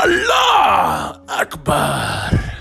Allah Akbar.